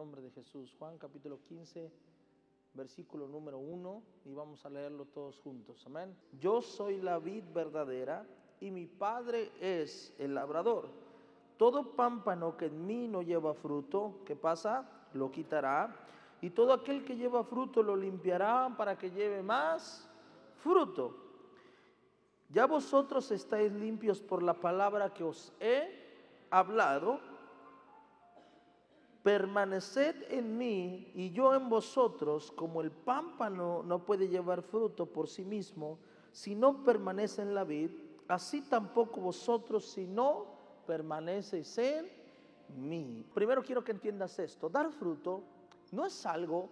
nombre de Jesús. Juan capítulo 15, versículo número 1 y vamos a leerlo todos juntos. Amén. Yo soy la vid verdadera y mi Padre es el labrador. Todo pámpano que en mí no lleva fruto, ¿qué pasa? Lo quitará. Y todo aquel que lleva fruto lo limpiará para que lleve más fruto. Ya vosotros estáis limpios por la palabra que os he hablado permaneced en mí y yo en vosotros, como el pámpano no puede llevar fruto por sí mismo si no permanece en la vid, así tampoco vosotros si no permanecéis en mí. Primero quiero que entiendas esto, dar fruto no es algo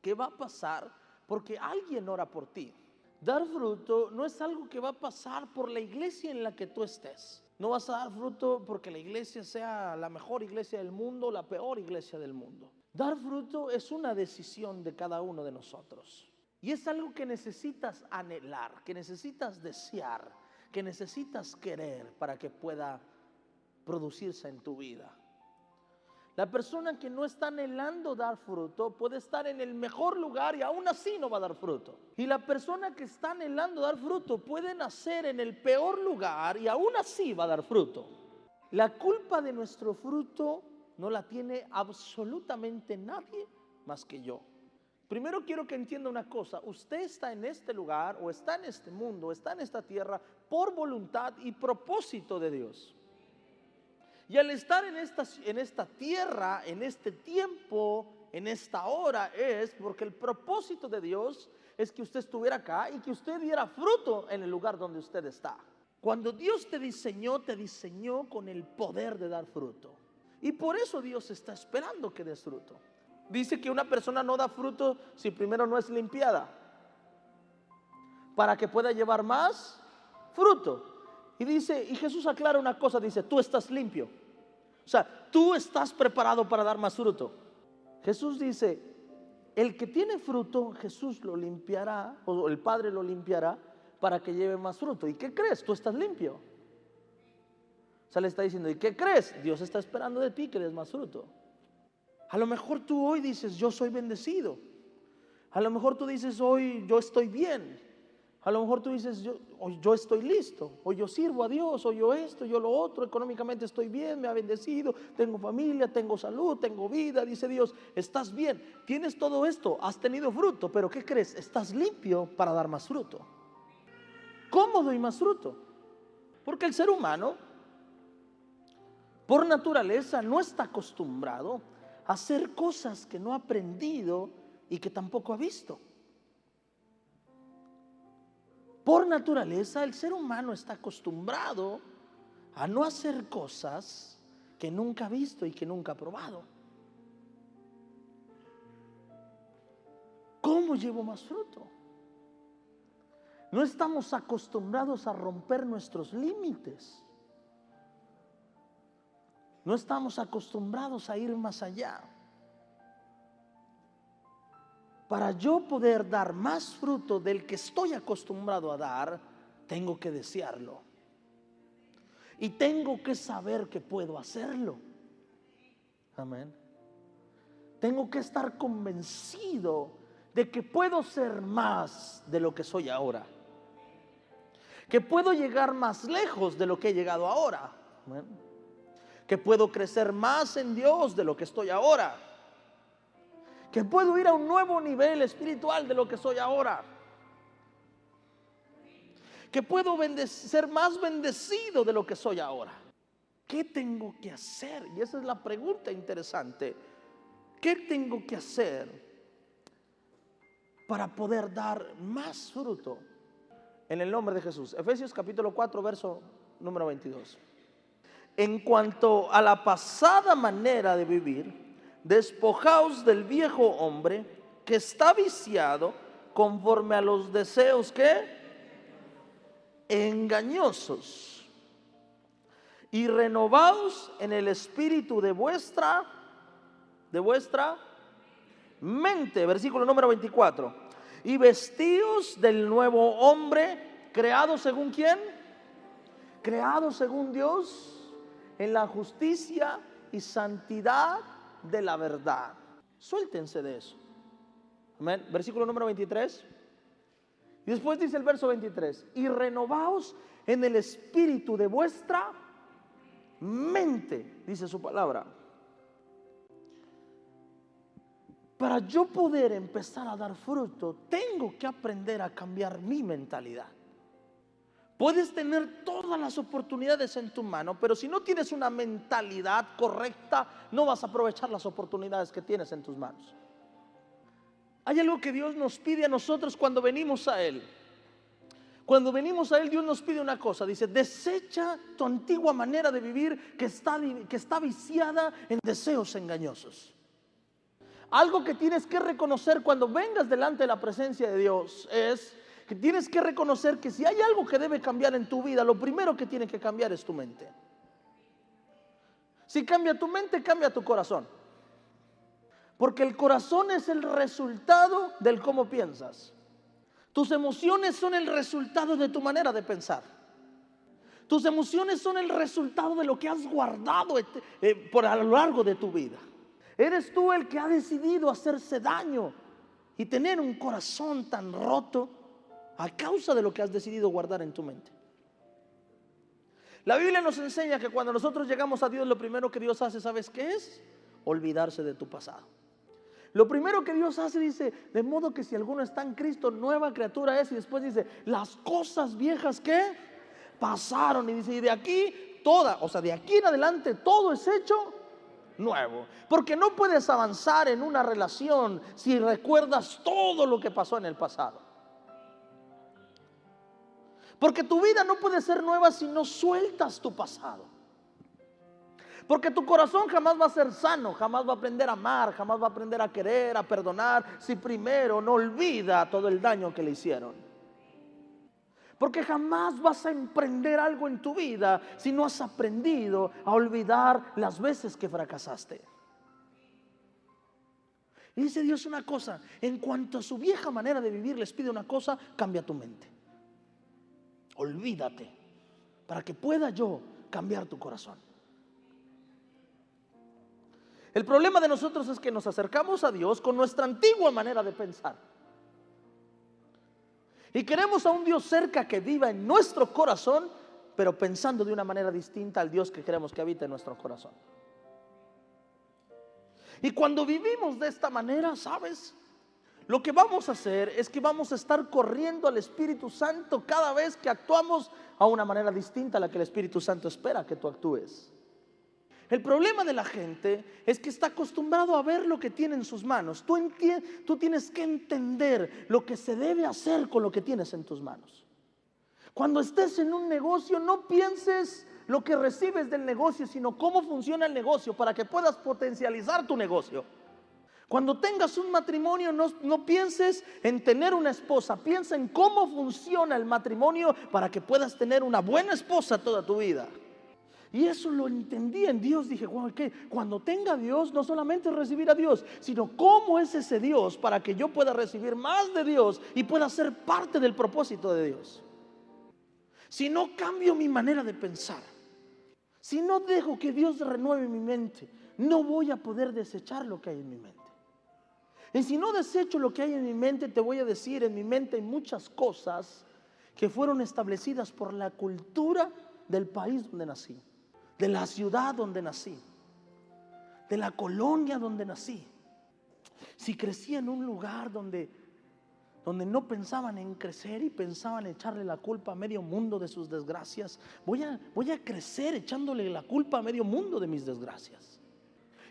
que va a pasar porque alguien ora por ti. Dar fruto no es algo que va a pasar por la iglesia en la que tú estés. No vas a dar fruto porque la iglesia sea la mejor iglesia del mundo o la peor iglesia del mundo. Dar fruto es una decisión de cada uno de nosotros. Y es algo que necesitas anhelar, que necesitas desear, que necesitas querer para que pueda producirse en tu vida. La persona que no está anhelando dar fruto puede estar en el mejor lugar y aún así no va a dar fruto. Y la persona que está anhelando dar fruto puede nacer en el peor lugar y aún así va a dar fruto. La culpa de nuestro fruto no la tiene absolutamente nadie más que yo. Primero quiero que entienda una cosa, usted está en este lugar o está en este mundo, está en esta tierra por voluntad y propósito de Dios. Y al estar en esta, en esta tierra, en este tiempo, en esta hora, es porque el propósito de Dios es que usted estuviera acá y que usted diera fruto en el lugar donde usted está. Cuando Dios te diseñó, te diseñó con el poder de dar fruto. Y por eso Dios está esperando que des fruto. Dice que una persona no da fruto si primero no es limpiada. Para que pueda llevar más fruto. Y dice, y Jesús aclara una cosa, dice, tú estás limpio. O sea, tú estás preparado para dar más fruto. Jesús dice, el que tiene fruto, Jesús lo limpiará, o el Padre lo limpiará para que lleve más fruto. ¿Y qué crees? Tú estás limpio. O sea, le está diciendo, ¿y qué crees? Dios está esperando de ti que des más fruto. A lo mejor tú hoy dices, yo soy bendecido. A lo mejor tú dices, hoy yo estoy bien. A lo mejor tú dices, yo, yo estoy listo, o yo sirvo a Dios, o yo esto, yo lo otro, económicamente estoy bien, me ha bendecido, tengo familia, tengo salud, tengo vida, dice Dios, estás bien, tienes todo esto, has tenido fruto, pero ¿qué crees? Estás limpio para dar más fruto. ¿Cómo doy más fruto? Porque el ser humano, por naturaleza, no está acostumbrado a hacer cosas que no ha aprendido y que tampoco ha visto. Por naturaleza, el ser humano está acostumbrado a no hacer cosas que nunca ha visto y que nunca ha probado. ¿Cómo llevo más fruto? No estamos acostumbrados a romper nuestros límites. No estamos acostumbrados a ir más allá. Para yo poder dar más fruto del que estoy acostumbrado a dar, tengo que desearlo. Y tengo que saber que puedo hacerlo. Amén. Tengo que estar convencido de que puedo ser más de lo que soy ahora. Que puedo llegar más lejos de lo que he llegado ahora. Que puedo crecer más en Dios de lo que estoy ahora que puedo ir a un nuevo nivel espiritual de lo que soy ahora. Que puedo ser más bendecido de lo que soy ahora. ¿Qué tengo que hacer? Y esa es la pregunta interesante. ¿Qué tengo que hacer para poder dar más fruto? En el nombre de Jesús. Efesios capítulo 4, verso número 22. En cuanto a la pasada manera de vivir, despojaos del viejo hombre que está viciado conforme a los deseos que engañosos y renovaos en el espíritu de vuestra de vuestra mente, versículo número 24. Y vestíos del nuevo hombre, creado según quién? Creado según Dios en la justicia y santidad de la verdad. Suéltense de eso. Amén. Versículo número 23. Y después dice el verso 23, y renovaos en el espíritu de vuestra mente, dice su palabra. Para yo poder empezar a dar fruto, tengo que aprender a cambiar mi mentalidad. Puedes tener todas las oportunidades en tu mano, pero si no tienes una mentalidad correcta, no vas a aprovechar las oportunidades que tienes en tus manos. Hay algo que Dios nos pide a nosotros cuando venimos a Él. Cuando venimos a Él, Dios nos pide una cosa. Dice, desecha tu antigua manera de vivir que está, que está viciada en deseos engañosos. Algo que tienes que reconocer cuando vengas delante de la presencia de Dios es que tienes que reconocer que si hay algo que debe cambiar en tu vida, lo primero que tiene que cambiar es tu mente. Si cambia tu mente, cambia tu corazón. Porque el corazón es el resultado del cómo piensas. Tus emociones son el resultado de tu manera de pensar. Tus emociones son el resultado de lo que has guardado eh, por a lo largo de tu vida. Eres tú el que ha decidido hacerse daño y tener un corazón tan roto a causa de lo que has decidido guardar en tu mente. La Biblia nos enseña que cuando nosotros llegamos a Dios, lo primero que Dios hace, ¿sabes qué es? Olvidarse de tu pasado. Lo primero que Dios hace dice, de modo que si alguno está en Cristo, nueva criatura es. Y después dice, las cosas viejas que pasaron. Y dice, y de aquí toda, o sea, de aquí en adelante todo es hecho nuevo. Porque no puedes avanzar en una relación si recuerdas todo lo que pasó en el pasado. Porque tu vida no puede ser nueva si no sueltas tu pasado. Porque tu corazón jamás va a ser sano, jamás va a aprender a amar, jamás va a aprender a querer, a perdonar, si primero no olvida todo el daño que le hicieron. Porque jamás vas a emprender algo en tu vida si no has aprendido a olvidar las veces que fracasaste. Y dice Dios una cosa, en cuanto a su vieja manera de vivir les pide una cosa, cambia tu mente. Olvídate para que pueda yo cambiar tu corazón. El problema de nosotros es que nos acercamos a Dios con nuestra antigua manera de pensar. Y queremos a un Dios cerca que viva en nuestro corazón, pero pensando de una manera distinta al Dios que queremos que habite en nuestro corazón. Y cuando vivimos de esta manera, ¿sabes? Lo que vamos a hacer es que vamos a estar corriendo al Espíritu Santo cada vez que actuamos a una manera distinta a la que el Espíritu Santo espera que tú actúes. El problema de la gente es que está acostumbrado a ver lo que tiene en sus manos. Tú, tú tienes que entender lo que se debe hacer con lo que tienes en tus manos. Cuando estés en un negocio, no pienses lo que recibes del negocio, sino cómo funciona el negocio para que puedas potencializar tu negocio. Cuando tengas un matrimonio, no, pienses en tener una esposa, piensa en cómo funciona el matrimonio para que puedas tener una buena esposa toda tu vida. Y eso lo entendí en Dios. Dije, cuando tenga Dios, no solamente recibir a Dios, sino cómo es ese Dios para que yo pueda recibir más de Dios y pueda ser parte del propósito de Dios. Si no cambio mi manera de pensar, si no dejo que Dios renueve mi mente, no voy a poder desechar lo que hay en mi mente. Y si no desecho lo que hay en mi mente, te voy a decir, en mi mente hay muchas cosas que fueron establecidas por la cultura del país donde nací, de la ciudad donde nací, de la colonia donde nací. Si crecí en un lugar donde, donde no pensaban en crecer y pensaban en echarle la culpa a medio mundo de sus desgracias, voy a, voy a crecer echándole la culpa a medio mundo de mis desgracias.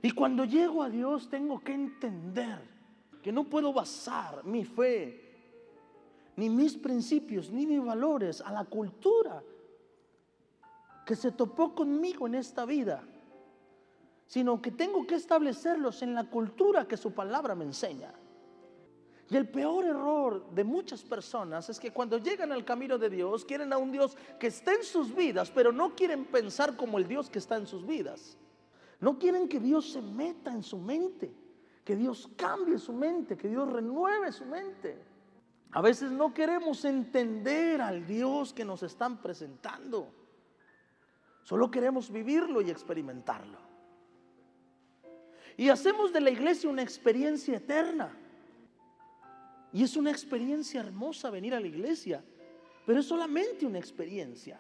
Y cuando llego a Dios tengo que entender que no puedo basar mi fe, ni mis principios, ni mis valores a la cultura que se topó conmigo en esta vida, sino que tengo que establecerlos en la cultura que su palabra me enseña. Y el peor error de muchas personas es que cuando llegan al camino de Dios quieren a un Dios que esté en sus vidas, pero no quieren pensar como el Dios que está en sus vidas. No quieren que Dios se meta en su mente que Dios cambie su mente, que Dios renueve su mente. A veces no queremos entender al Dios que nos están presentando. Solo queremos vivirlo y experimentarlo. Y hacemos de la iglesia una experiencia eterna. Y es una experiencia hermosa venir a la iglesia, pero es solamente una experiencia.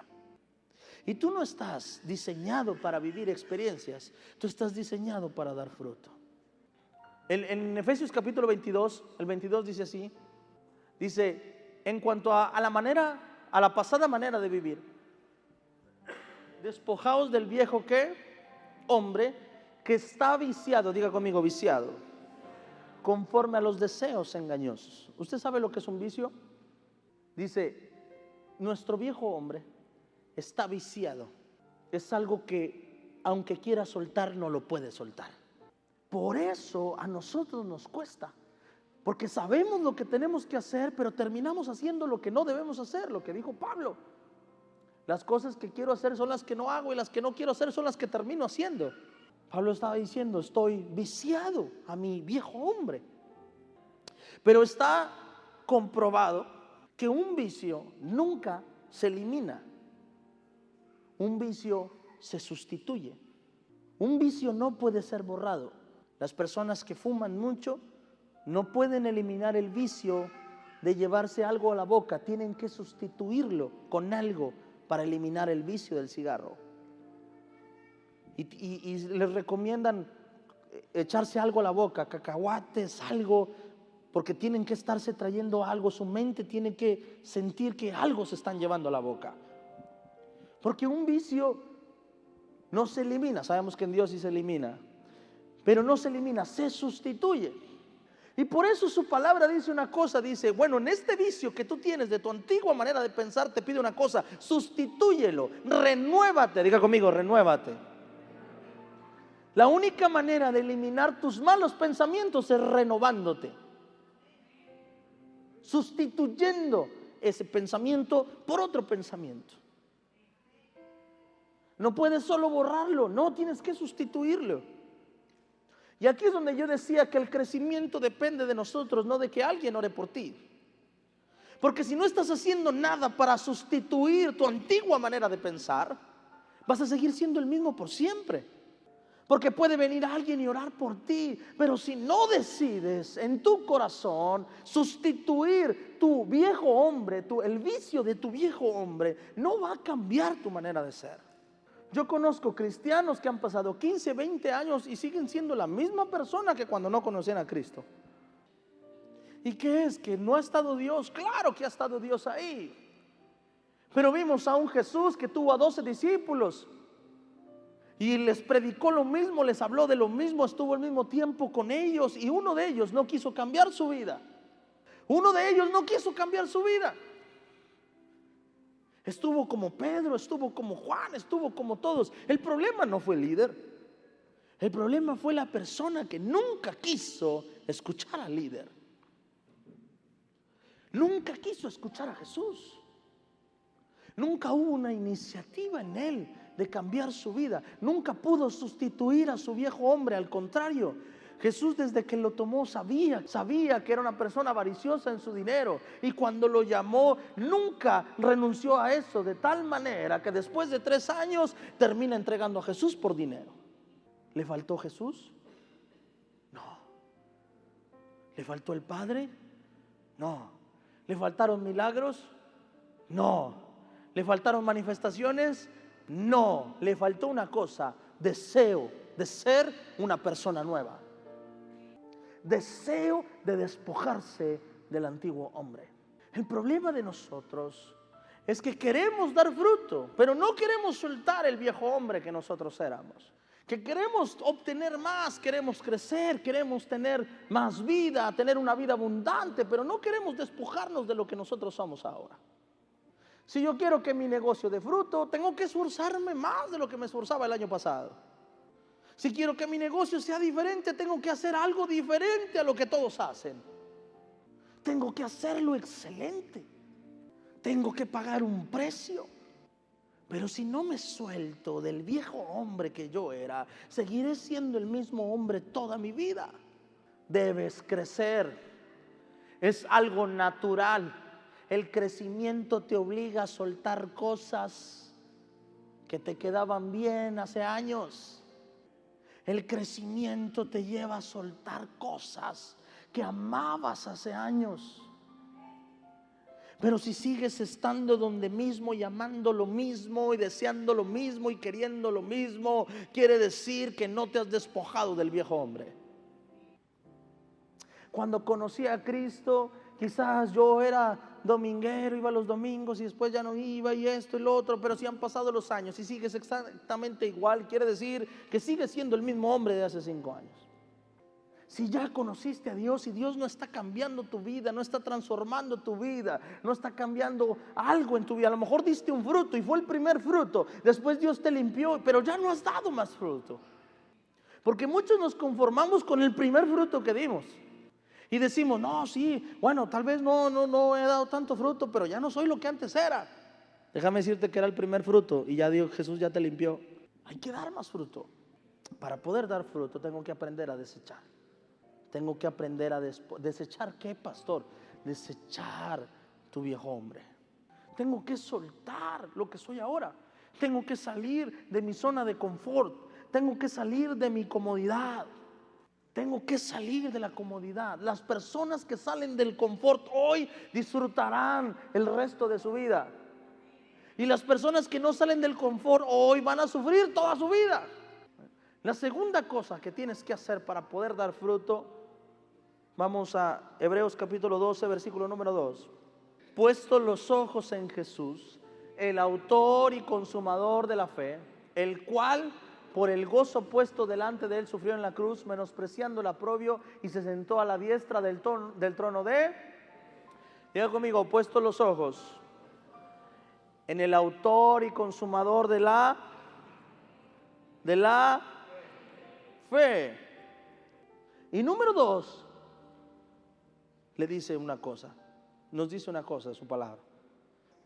Y tú no estás diseñado para vivir experiencias, tú estás diseñado para dar fruto. En, Efesios capítulo 22, el 22 dice así, dice, en cuanto a, la manera, a la pasada manera de vivir, despojaos del viejo que, hombre, que está viciado, diga conmigo, viciado, conforme a los deseos engañosos. ¿Usted sabe lo que es un vicio? Dice, nuestro viejo hombre está viciado. Es algo que aunque quiera soltar, no lo puede soltar. Por eso a nosotros nos cuesta. Porque sabemos lo que tenemos que hacer, pero terminamos haciendo lo que no debemos hacer, lo que dijo Pablo. Las cosas que quiero hacer son las que no hago y las que no quiero hacer son las que termino haciendo. Pablo estaba diciendo, estoy viciado a mi viejo hombre. Pero está comprobado que un vicio nunca se elimina. Un vicio se sustituye. Un vicio no puede ser borrado. Las personas que fuman mucho no pueden eliminar el vicio de llevarse algo a la boca, tienen que sustituirlo con algo para eliminar el vicio del cigarro. Y, les recomiendan echarse algo a la boca, cacahuates, algo, porque tienen que estarse trayendo algo, su mente tiene que sentir que algo se están llevando a la boca. Porque un vicio no se elimina, sabemos que en Dios sí se elimina, pero no se elimina, se sustituye. Y por eso su palabra dice una cosa, dice, bueno, en este vicio que tú tienes de tu antigua manera de pensar, te pide una cosa, sustitúyelo, renuévate, diga conmigo, renuévate. La única manera de eliminar tus malos pensamientos es renovándote, sustituyendo ese pensamiento por otro pensamiento. No puedes solo borrarlo, no, tienes que sustituirlo. Y aquí es donde yo decía que el crecimiento depende de nosotros, no de que alguien ore por ti. Porque si no estás haciendo nada para sustituir tu antigua manera de pensar, vas a seguir siendo el mismo por siempre. Porque puede venir alguien y orar por ti, pero si no decides en tu corazón sustituir tu viejo hombre, tu, el vicio de tu viejo hombre, no va a cambiar tu manera de ser. Yo conozco cristianos que han pasado 15, 20 años y siguen siendo la misma persona que cuando no conocían a Cristo. ¿Y qué es? Que no ha estado Dios. Claro que ha estado Dios ahí. Pero vimos a un Jesús que tuvo a 12 discípulos y les predicó lo mismo, les habló de lo mismo, estuvo al mismo tiempo con ellos y uno de ellos no quiso cambiar su vida. Uno de ellos no quiso cambiar su vida. Estuvo como Pedro, estuvo como Juan, estuvo como todos. El problema no fue el líder. El problema fue la persona que nunca quiso escuchar al líder. Nunca quiso escuchar a Jesús. Nunca hubo una iniciativa en él de cambiar su vida. Nunca pudo sustituir a su viejo hombre. Al contrario, Jesús desde que lo tomó sabía, sabía que era una persona avariciosa en su dinero y cuando lo llamó nunca renunció a eso de tal manera que después de tres años termina entregando a Jesús por dinero. ¿Le faltó Jesús? No. ¿Le faltó el Padre? No. ¿Le faltaron milagros? No. ¿Le faltaron manifestaciones? No. Le faltó una cosa, deseo de ser una persona nueva deseo de despojarse del antiguo hombre. El problema de nosotros es que queremos dar fruto, pero no queremos soltar el viejo hombre que nosotros éramos. Que queremos obtener más, queremos crecer, queremos tener más vida, tener una vida abundante, pero no queremos despojarnos de lo que nosotros somos ahora. Si yo quiero que mi negocio dé fruto, tengo que esforzarme más de lo que me esforzaba el año pasado. Si quiero que mi negocio sea diferente, tengo que hacer algo diferente a lo que todos hacen. Tengo que hacerlo excelente. Tengo que pagar un precio. Pero si no me suelto del viejo hombre que yo era, seguiré siendo el mismo hombre toda mi vida. Debes crecer. Es algo natural. El crecimiento te obliga a soltar cosas que te quedaban bien hace años El crecimiento te lleva a soltar cosas que amabas hace años. Pero si sigues estando donde mismo y amando lo mismo y deseando lo mismo y queriendo lo mismo, quiere decir que no te has despojado del viejo hombre. Cuando conocí a Cristo, quizás yo era dominguero, iba los domingos y después ya no iba y esto y lo otro, pero si han pasado los años y sigues exactamente igual, quiere decir que sigues siendo el mismo hombre de hace cinco años. Si ya conociste a Dios y Dios no está cambiando tu vida, no está transformando tu vida, no está cambiando algo en tu vida, a lo mejor diste un fruto y fue el primer fruto, después Dios te limpió, pero ya no has dado más fruto. Porque muchos nos conformamos con el primer fruto que dimos. Y decimos, no, sí, bueno, tal vez no, no, no he dado tanto fruto, pero ya no soy lo que antes era. Déjame decirte que era el primer fruto y ya Dios, Jesús ya te limpió. Hay que dar más fruto. Para poder dar fruto tengo que aprender a desechar. Tengo que aprender a desechar qué, pastor? Desechar tu viejo hombre. Tengo que soltar lo que soy ahora. Tengo que salir de mi zona de confort. Tengo que salir de mi comodidad. Tengo que salir de la comodidad. Las personas que salen del confort hoy disfrutarán el resto de su vida. Y las personas que no salen del confort hoy van a sufrir toda su vida. La segunda cosa que tienes que hacer para poder dar fruto, vamos a Hebreos capítulo 12, versículo número 2. Puesto los ojos en Jesús, el autor y consumador de la fe, el cual por el gozo puesto delante de él, sufrió en la cruz, menospreciando el aprobio y se sentó a la diestra del, trono de... Diga conmigo, puesto los ojos en el autor y consumador de la... de la fe. Y número dos, le dice una cosa, nos dice una cosa su palabra.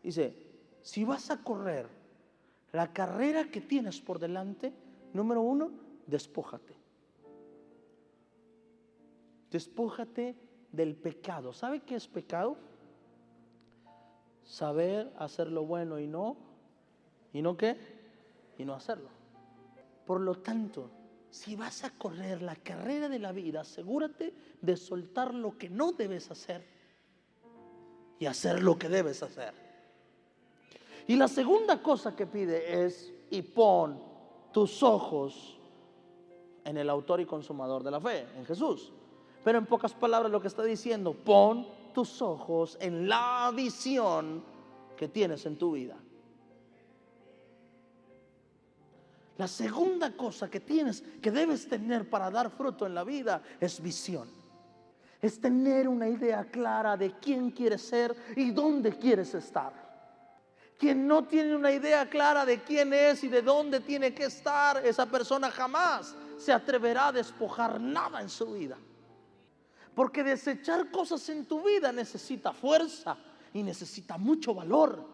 Dice, si vas a correr la carrera que tienes por delante, Número uno, despójate. Despójate del pecado. ¿Sabe qué es pecado? Saber hacer lo bueno y no. ¿Y no qué? Y no hacerlo. Por lo tanto, si vas a correr la carrera de la vida, asegúrate de soltar lo que no debes hacer y hacer lo que debes hacer. Y la segunda cosa que pide es, y pon tus ojos en el autor y consumador de la fe, en Jesús. Pero en pocas palabras lo que está diciendo, pon tus ojos en la visión que tienes en tu vida. La segunda cosa que tienes, que debes tener para dar fruto en la vida, es visión. Es tener una idea clara de quién quieres ser y dónde quieres estar. Quien no tiene una idea clara de quién es y de dónde tiene que estar, esa persona jamás se atreverá a despojar nada en su vida. Porque desechar cosas en tu vida necesita fuerza y necesita mucho valor.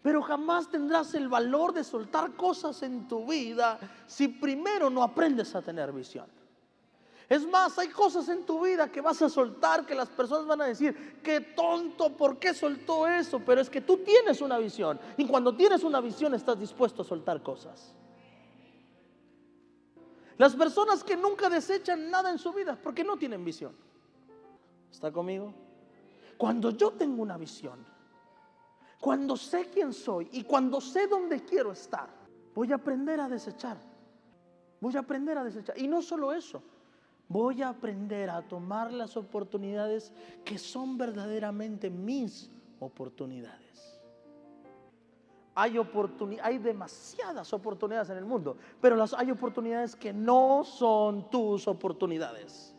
Pero jamás tendrás el valor de soltar cosas en tu vida si primero no aprendes a tener visión. Es más, hay cosas en tu vida que vas a soltar que las personas van a decir, qué tonto, ¿por qué soltó eso? Pero es que tú tienes una visión. Y cuando tienes una visión estás dispuesto a soltar cosas. Las personas que nunca desechan nada en su vida porque no tienen visión. ¿Está conmigo? Cuando yo tengo una visión, cuando sé quién soy y cuando sé dónde quiero estar, voy a aprender a desechar. Voy a aprender a desechar. Y no solo eso, Voy a aprender a tomar las oportunidades que son verdaderamente mis oportunidades. Hay, hay demasiadas oportunidades en el mundo, pero hay oportunidades que no son tus oportunidades.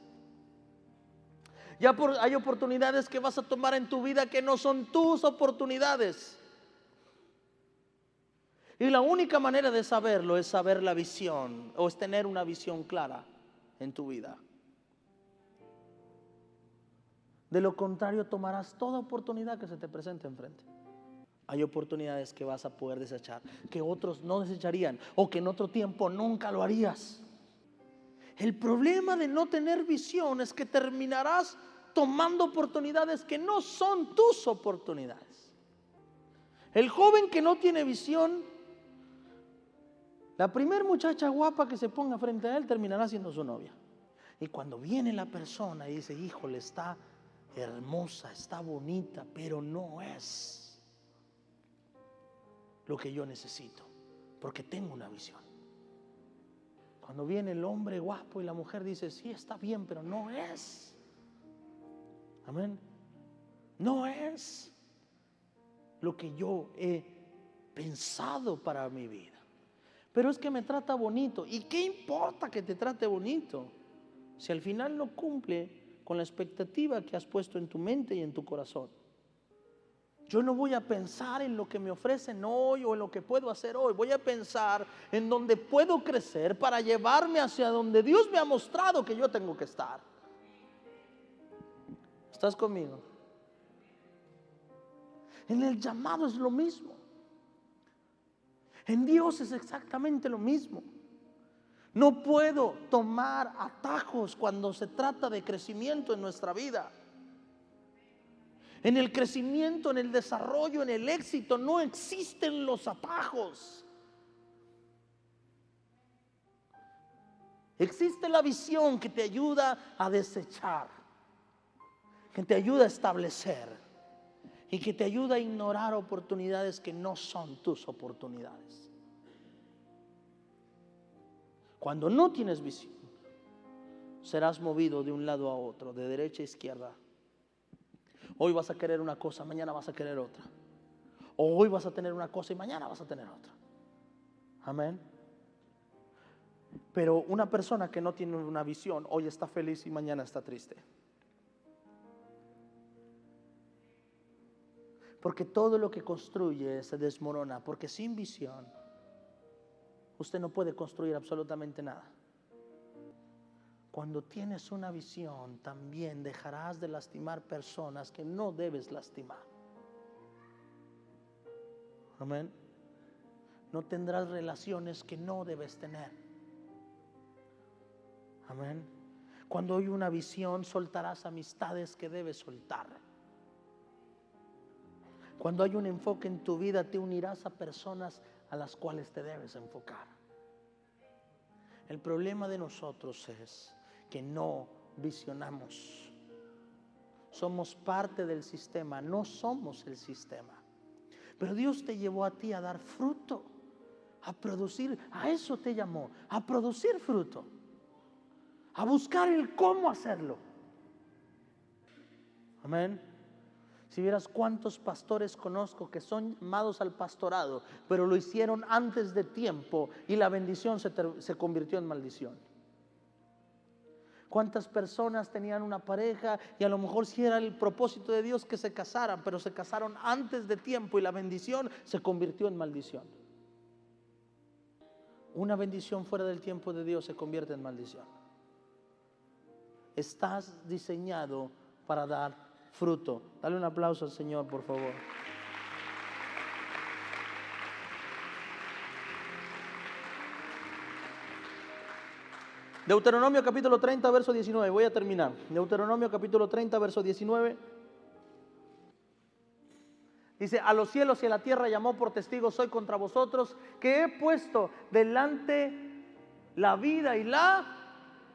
Ya hay oportunidades que vas a tomar en tu vida que no son tus oportunidades. Y la única manera de saberlo es saber la visión o es tener una visión clara en tu vida. De lo contrario, tomarás toda oportunidad que se te presente enfrente. Hay oportunidades que vas a poder desechar, que otros no desecharían o que en otro tiempo nunca lo harías. El problema de no tener visión es que terminarás tomando oportunidades que no son tus oportunidades. El joven que no tiene visión La primer muchacha guapa que se ponga frente a él terminará siendo su novia. Y cuando viene la persona y dice, híjole, está hermosa, está bonita, pero no es lo que yo necesito, porque tengo una visión. Cuando viene el hombre guapo y la mujer dice, sí, está bien, pero no es. Amén. No es lo que yo he pensado para mi vida. Pero es que me trata bonito. ¿Y qué importa que te trate bonito? Si al final no cumple con la expectativa que has puesto en tu mente y en tu corazón. Yo no voy a pensar en lo que me ofrecen hoy o en lo que puedo hacer hoy. Voy a pensar en donde puedo crecer para llevarme hacia donde Dios me ha mostrado que yo tengo que estar. ¿Estás conmigo? En el llamado es lo mismo. En Dios es exactamente lo mismo. No puedo tomar atajos cuando se trata de crecimiento en nuestra vida. En el crecimiento, en el desarrollo, en el éxito, no existen los atajos. Existe la visión que te ayuda a desechar, que te ayuda a establecer y que te ayuda a ignorar oportunidades que no son tus oportunidades. Cuando no tienes visión, serás movido de un lado a otro, de derecha a izquierda. Hoy vas a querer una cosa, mañana vas a querer otra. O hoy vas a tener una cosa y mañana vas a tener otra. Amén. Pero una persona que no tiene una visión, hoy está feliz y mañana está triste. Porque todo lo que construye se desmorona, porque sin visión usted no puede construir absolutamente nada. Cuando tienes una visión, también dejarás de lastimar personas que no debes lastimar. Amén. No tendrás relaciones que no debes tener. Amén. Cuando hay una visión, soltarás amistades que debes soltar. Cuando hay un enfoque en tu vida, te unirás a personas a las cuales te debes enfocar. El problema de nosotros es que no visionamos. Somos parte del sistema, no somos el sistema. Pero Dios te llevó a ti a dar fruto, a producir, a eso te llamó, a producir fruto, a buscar el cómo hacerlo. Amén. Si vieras cuántos pastores conozco que son llamados al pastorado, pero lo hicieron antes de tiempo y la bendición se, se, convirtió en maldición. ¿Cuántas personas tenían una pareja y a lo mejor si era el propósito de Dios que se casaran, pero se casaron antes de tiempo y la bendición se convirtió en maldición? Una bendición fuera del tiempo de Dios se convierte en maldición. Estás diseñado para dar fruto. Dale un aplauso al Señor, por favor. Deuteronomio capítulo 30, verso 19. Voy a terminar. Deuteronomio capítulo 30, verso 19. Dice, a los cielos y a la tierra llamó por testigos soy contra vosotros, que he puesto delante la vida y la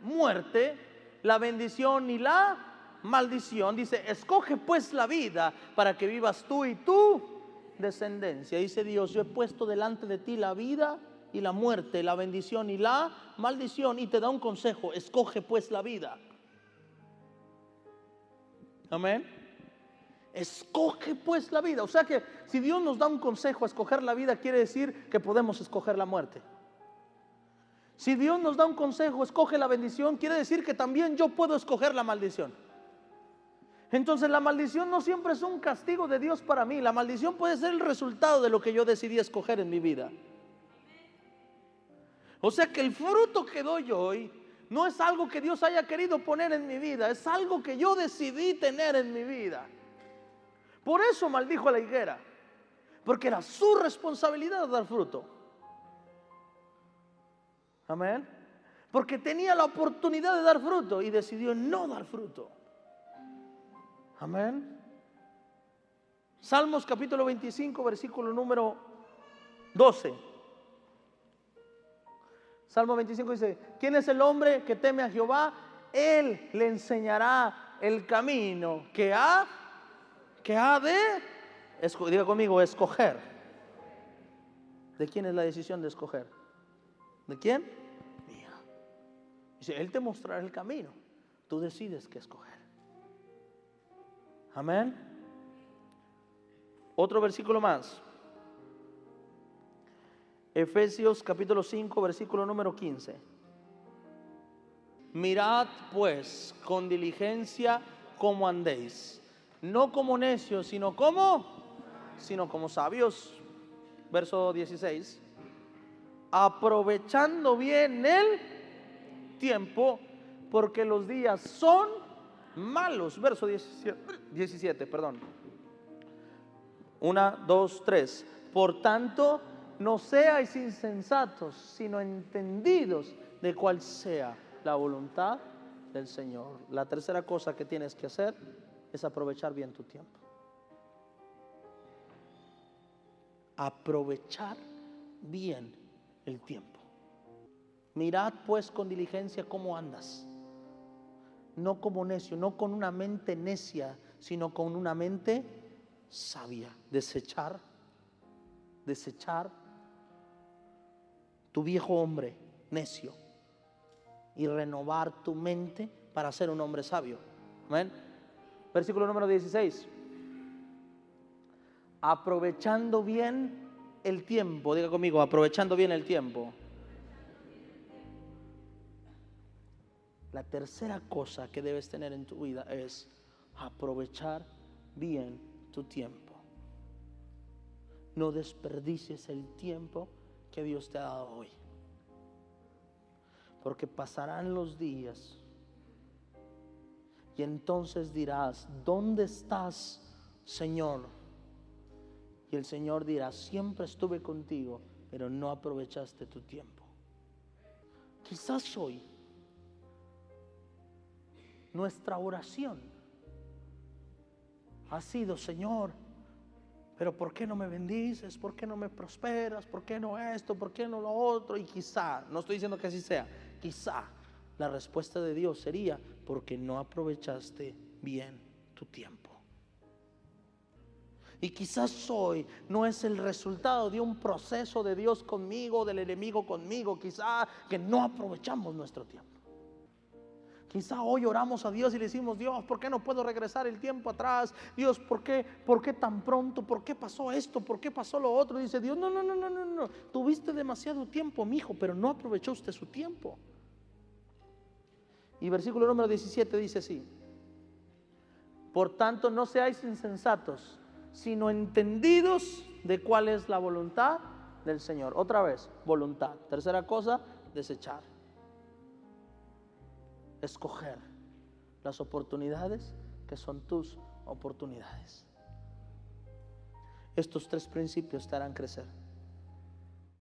muerte, la bendición y la maldición, dice, escoge pues la vida para que vivas tú y tu descendencia. Dice Dios, yo he puesto delante de ti la vida y la muerte, la bendición y la maldición. Y te da un consejo, escoge pues la vida. Amén. Escoge pues la vida. O sea que si Dios nos da un consejo a escoger la vida, quiere decir que podemos escoger la muerte. Si Dios nos da un consejo, escoge la bendición, quiere decir que también yo puedo escoger la maldición. Entonces la maldición no siempre es un castigo de Dios para mí. La maldición puede ser el resultado de lo que yo decidí escoger en mi vida. O sea que el fruto que doy hoy no es algo que Dios haya querido poner en mi vida, es algo que yo decidí tener en mi vida. Por eso maldijo a la higuera, porque era su responsabilidad dar fruto. Amén. Porque tenía la oportunidad de dar fruto y decidió no dar fruto. Amén. Salmos capítulo 25, versículo número 12. Salmo 25 dice, ¿quién es el hombre que teme a Jehová? Él le enseñará el camino que ha, que ha de, diga conmigo, escoger. ¿De quién es la decisión de escoger? ¿De quién? Mía. Dice, Él te mostrará el camino. Tú decides qué escoger. Amén. Otro versículo más. Efesios capítulo 5, versículo número 15. Mirad pues con diligencia cómo andéis, no como necios, sino como, sino como sabios. Verso 16. Aprovechando bien el tiempo, porque los días son malos. Verso 17, 17 perdón. Una, dos, tres. Por tanto, no seáis insensatos, sino entendidos de cuál sea la voluntad del Señor. La tercera cosa que tienes que hacer es aprovechar bien tu tiempo. Aprovechar bien el tiempo. Mirad pues con diligencia cómo andas. No como necio, no con una mente necia, sino con una mente sabia. Desechar, desechar tu viejo hombre necio y renovar tu mente para ser un hombre sabio. Amén. Versículo número 16. Aprovechando bien el tiempo, diga conmigo, aprovechando bien el tiempo. La tercera cosa que debes tener en tu vida es aprovechar bien tu tiempo. No desperdicies el tiempo que Dios te ha dado hoy. Porque pasarán los días y entonces dirás, ¿dónde estás, Señor? Y el Señor dirá, siempre estuve contigo, pero no aprovechaste tu tiempo. Quizás hoy nuestra oración ha sido, Señor, pero ¿por qué no me bendices? ¿Por qué no me prosperas? ¿Por qué no esto? ¿Por qué no lo otro? Y quizá, no estoy diciendo que así sea, quizá la respuesta de Dios sería porque no aprovechaste bien tu tiempo. Y quizás hoy no es el resultado de un proceso de Dios conmigo, del enemigo conmigo, quizá que no aprovechamos nuestro tiempo. Quizá hoy oramos a Dios y le decimos, Dios, ¿por qué no puedo regresar el tiempo atrás? Dios, ¿por qué, ¿por qué tan pronto? ¿Por qué pasó esto? ¿Por qué pasó lo otro? dice Dios, no, no, no, no, no, no. Tuviste demasiado tiempo, mi hijo, pero no aprovechó usted su tiempo. Y versículo número 17 dice así, por tanto no seáis insensatos, sino entendidos de cuál es la voluntad del Señor. Otra vez, voluntad. Tercera cosa, desechar escoger las oportunidades que son tus oportunidades. Estos tres principios te harán crecer.